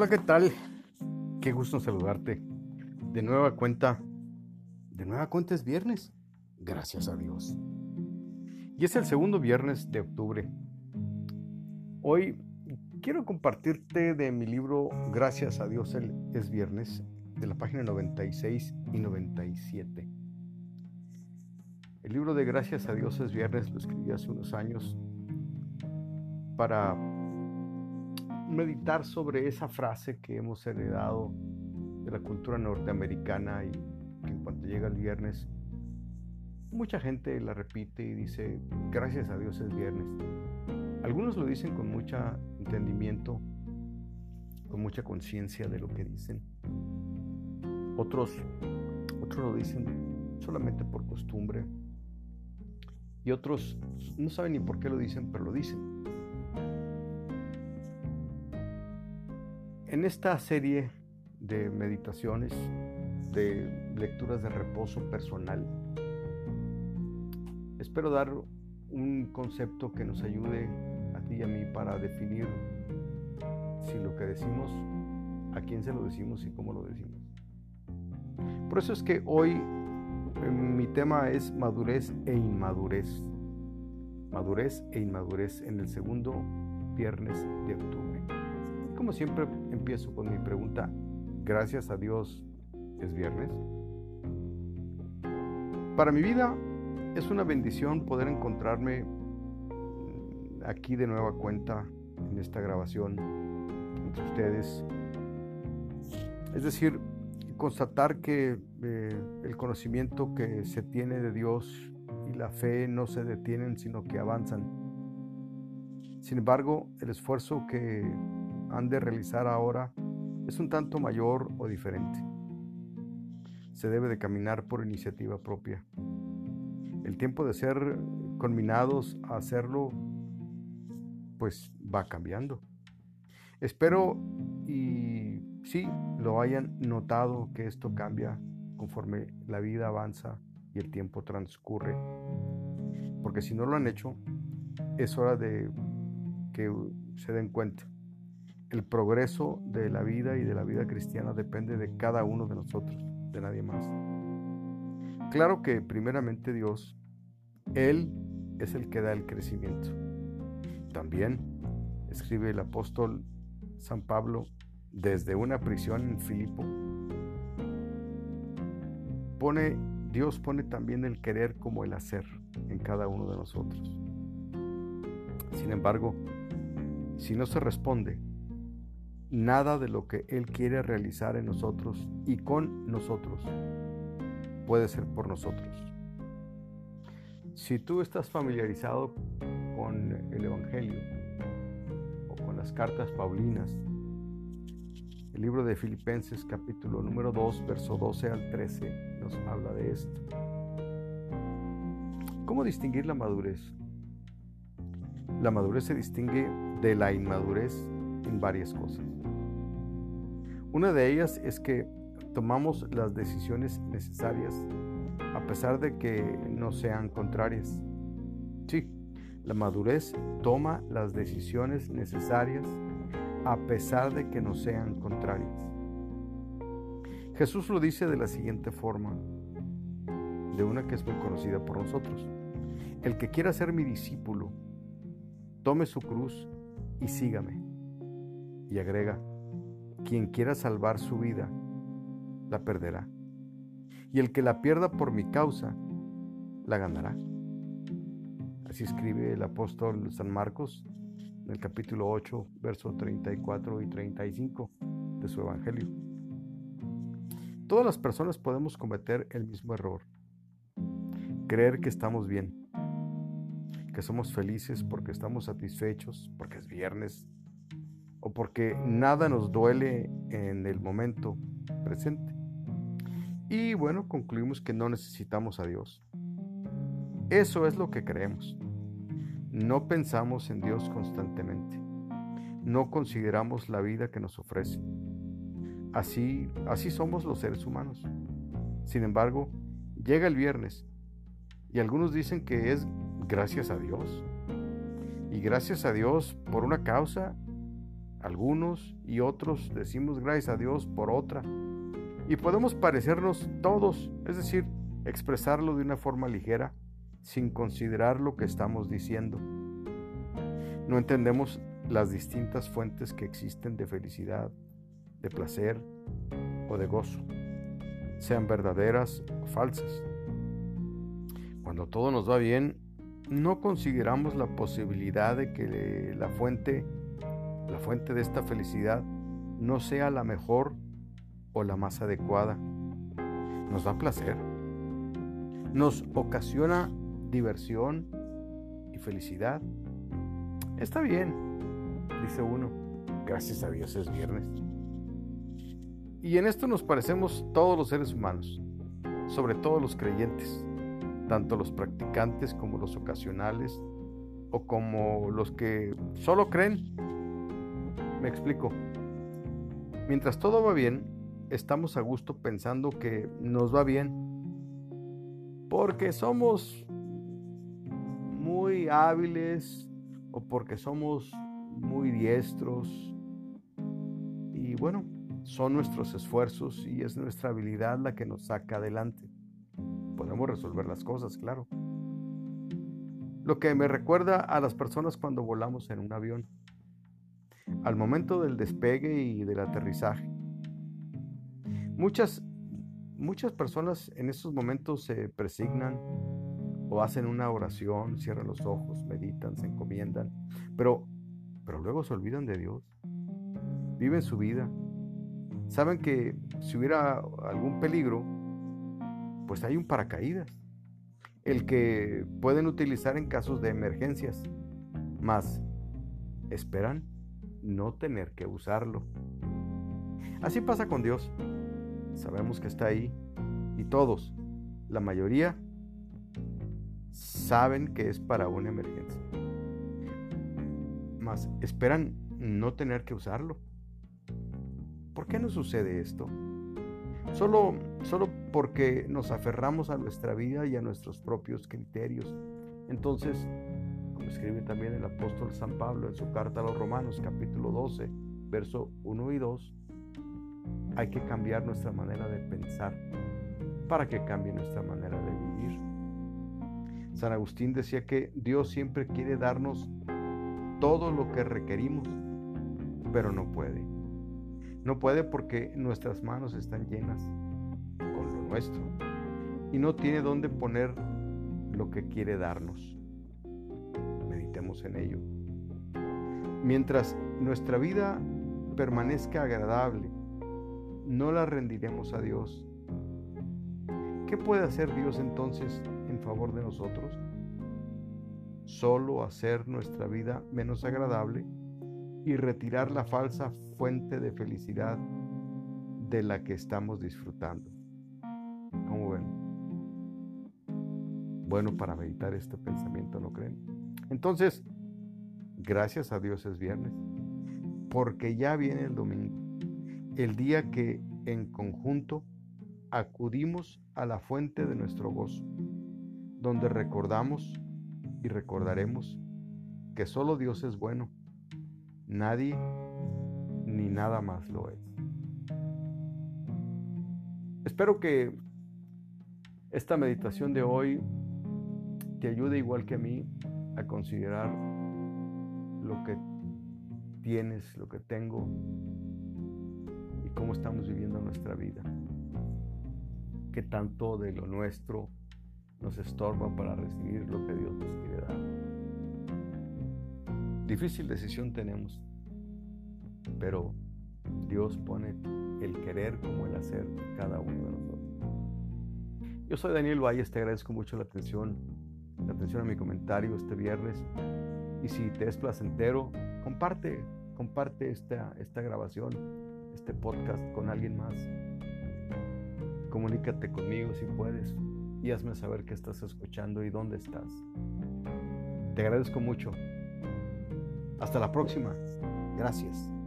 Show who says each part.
Speaker 1: Hola, ¿qué tal? Qué gusto saludarte. De nueva cuenta, de nueva cuenta es viernes, gracias a Dios. Y es el segundo viernes de octubre. Hoy quiero compartirte de mi libro Gracias a Dios es viernes, de la página 96 y 97. El libro de Gracias a Dios es viernes lo escribí hace unos años para meditar sobre esa frase que hemos heredado de la cultura norteamericana y que en cuanto llega el viernes, mucha gente la repite y dice, gracias a Dios es viernes. Algunos lo dicen con mucho entendimiento, con mucha conciencia de lo que dicen. Otros, otros lo dicen solamente por costumbre. Y otros no saben ni por qué lo dicen, pero lo dicen. En esta serie de meditaciones, de lecturas de reposo personal, espero dar un concepto que nos ayude a ti y a mí para definir si lo que decimos, a quién se lo decimos y cómo lo decimos. Por eso es que hoy eh, mi tema es madurez e inmadurez. Madurez e inmadurez en el segundo viernes de octubre como siempre empiezo con mi pregunta, gracias a Dios es viernes. Para mi vida es una bendición poder encontrarme aquí de nueva cuenta en esta grabación entre ustedes. Es decir, constatar que eh, el conocimiento que se tiene de Dios y la fe no se detienen, sino que avanzan. Sin embargo, el esfuerzo que han de realizar ahora es un tanto mayor o diferente. Se debe de caminar por iniciativa propia. El tiempo de ser conminados a hacerlo, pues va cambiando. Espero y sí lo hayan notado que esto cambia conforme la vida avanza y el tiempo transcurre. Porque si no lo han hecho, es hora de que se den cuenta el progreso de la vida y de la vida cristiana depende de cada uno de nosotros, de nadie más. Claro que primeramente Dios, Él es el que da el crecimiento. También escribe el apóstol San Pablo desde una prisión en Filipo. Pone, Dios pone también el querer como el hacer en cada uno de nosotros. Sin embargo, si no se responde nada de lo que Él quiere realizar en nosotros y con nosotros puede ser por nosotros. Si tú estás familiarizado con el Evangelio o con las cartas paulinas, el libro de Filipenses capítulo número 2, verso 12 al 13 nos habla de esto. ¿Cómo distinguir la madurez? La madurez se distingue de la inmadurez en varias cosas. Una de ellas es que tomamos las decisiones necesarias a pesar de que no sean contrarias. Sí, la madurez toma las decisiones necesarias a pesar de que no sean contrarias. Jesús lo dice de la siguiente forma, de una que es muy conocida por nosotros. El que quiera ser mi discípulo, tome su cruz y sígame. Y agrega, quien quiera salvar su vida, la perderá. Y el que la pierda por mi causa, la ganará. Así escribe el apóstol San Marcos en el capítulo 8, versos 34 y 35 de su Evangelio. Todas las personas podemos cometer el mismo error. Creer que estamos bien, que somos felices porque estamos satisfechos, porque es viernes, o porque nada nos duele en el momento presente. Y bueno, concluimos que no necesitamos a Dios. Eso es lo que creemos. No pensamos en Dios constantemente. No consideramos la vida que nos ofrece. Así, así somos los seres humanos. Sin embargo, llega el viernes y algunos dicen que es gracias a Dios. Y gracias a Dios por una causa algunos y otros decimos gracias a Dios por otra. Y podemos parecernos todos, es decir, expresarlo de una forma ligera, sin considerar lo que estamos diciendo. No entendemos las distintas fuentes que existen de felicidad, de placer o de gozo, sean verdaderas o falsas. Cuando todo nos va bien, no consideramos la posibilidad de que la fuente, la fuente de esta felicidad no sea la mejor o la más adecuada. Nos da placer, nos ocasiona diversión y felicidad. Está bien, dice uno, gracias a Dios es viernes. Y en esto nos parecemos todos los seres humanos, sobre todo los creyentes tanto los practicantes como los ocasionales o como los que solo creen. Me explico. Mientras todo va bien, estamos a gusto pensando que nos va bien porque somos muy hábiles o porque somos muy diestros. Y bueno, son nuestros esfuerzos y es nuestra habilidad la que nos saca adelante podemos resolver las cosas, claro. Lo que me recuerda a las personas cuando volamos en un avión, al momento del despegue y del aterrizaje. Muchas, muchas personas en esos momentos se presignan o hacen una oración, cierran los ojos, meditan, se encomiendan, pero, pero luego se olvidan de Dios, viven su vida, saben que si hubiera algún peligro, pues hay un paracaídas, el que pueden utilizar en casos de emergencias, más esperan no tener que usarlo. Así pasa con Dios. Sabemos que está ahí y todos, la mayoría, saben que es para una emergencia. Más esperan no tener que usarlo. ¿Por qué no sucede esto? Solo, solo porque nos aferramos a nuestra vida y a nuestros propios criterios. Entonces, escribe también el apóstol San Pablo en su carta a los Romanos, capítulo 12, verso 1 y 2, hay que cambiar nuestra manera de pensar para que cambie nuestra manera de vivir. San Agustín decía que Dios siempre quiere darnos todo lo que requerimos, pero no puede. No puede porque nuestras manos están llenas con lo nuestro y no tiene dónde poner lo que quiere darnos. En ello. Mientras nuestra vida permanezca agradable, no la rendiremos a Dios. ¿Qué puede hacer Dios entonces en favor de nosotros? Solo hacer nuestra vida menos agradable y retirar la falsa fuente de felicidad de la que estamos disfrutando. Bueno para meditar este pensamiento, ¿no creen? Entonces, gracias a Dios es viernes, porque ya viene el domingo, el día que en conjunto acudimos a la fuente de nuestro gozo, donde recordamos y recordaremos que solo Dios es bueno Nadie ni nada más lo es. Espero que esta meditación de hoy te ayude igual que a mí a considerar lo que tienes, lo que tengo y cómo estamos viviendo nuestra vida. Qué tanto de lo nuestro nos estorba para recibir lo que Dios nos quiere dar. Difícil decisión tenemos, pero Dios pone el querer como el hacer cada uno de nosotros. Yo soy Daniel Valles, te agradezco mucho la atención, atención a mi comentario este viernes. Y si te es placentero, comparte, comparte esta, esta grabación, este podcast con alguien más. Comunícate conmigo si puedes y hazme saber qué estás escuchando y dónde estás. Te agradezco mucho. Hasta la próxima. Gracias.